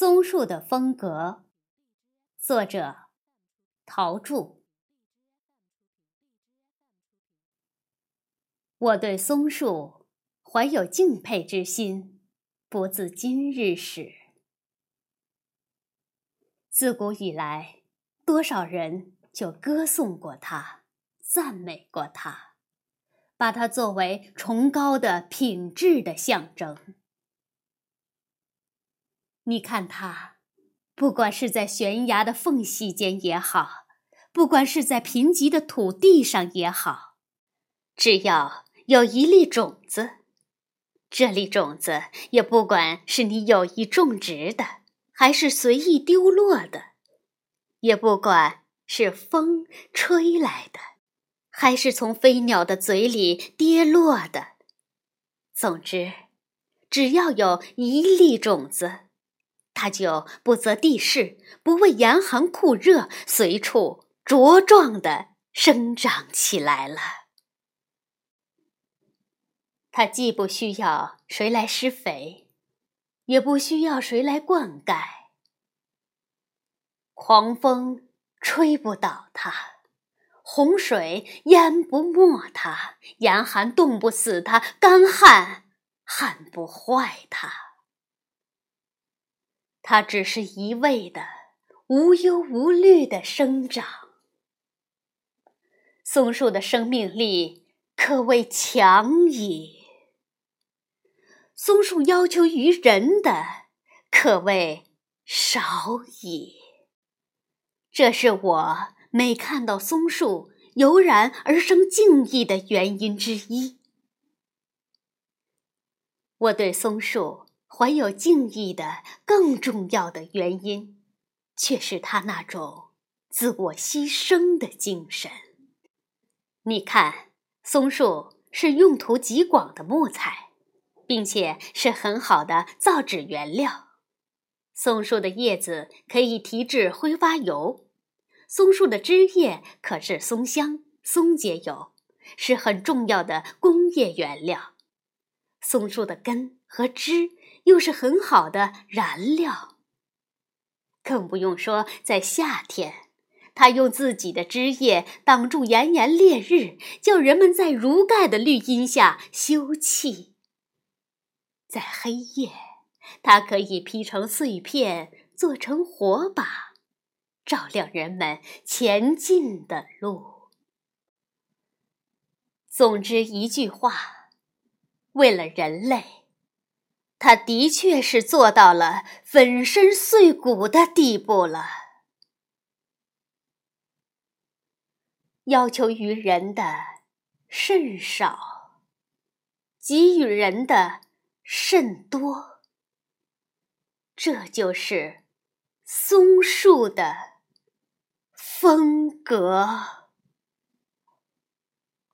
松树的风格，作者陶铸。我对松树怀有敬佩之心，不自今日始。自古以来，多少人就歌颂过它，赞美过它，把它作为崇高的品质的象征。你看它，不管是在悬崖的缝隙间也好，不管是在贫瘠的土地上也好，只要有一粒种子，这粒种子也不管是你有意种植的，还是随意丢落的，也不管是风吹来的，还是从飞鸟的嘴里跌落的，总之，只要有一粒种子。它就不择地势，不畏严寒酷热，随处茁壮地生长起来了。它既不需要谁来施肥，也不需要谁来灌溉。狂风吹不倒它，洪水淹不没它，严寒冻不死它，干旱旱不坏它。它只是一味的无忧无虑的生长。松树的生命力可谓强矣，松树要求于人的可谓少矣。这是我每看到松树油然而生敬意的原因之一。我对松树。怀有敬意的更重要的原因，却是他那种自我牺牲的精神。你看，松树是用途极广的木材，并且是很好的造纸原料。松树的叶子可以提制挥发油，松树的枝叶可制松香、松节油，是很重要的工业原料。松树的根和枝。又是很好的燃料，更不用说在夏天，它用自己的枝叶挡住炎炎烈日，叫人们在如盖的绿荫下休憩；在黑夜，它可以劈成碎片，做成火把，照亮人们前进的路。总之一句话，为了人类。他的确是做到了粉身碎骨的地步了。要求于人的甚少，给予人的甚多。这就是松树的风格。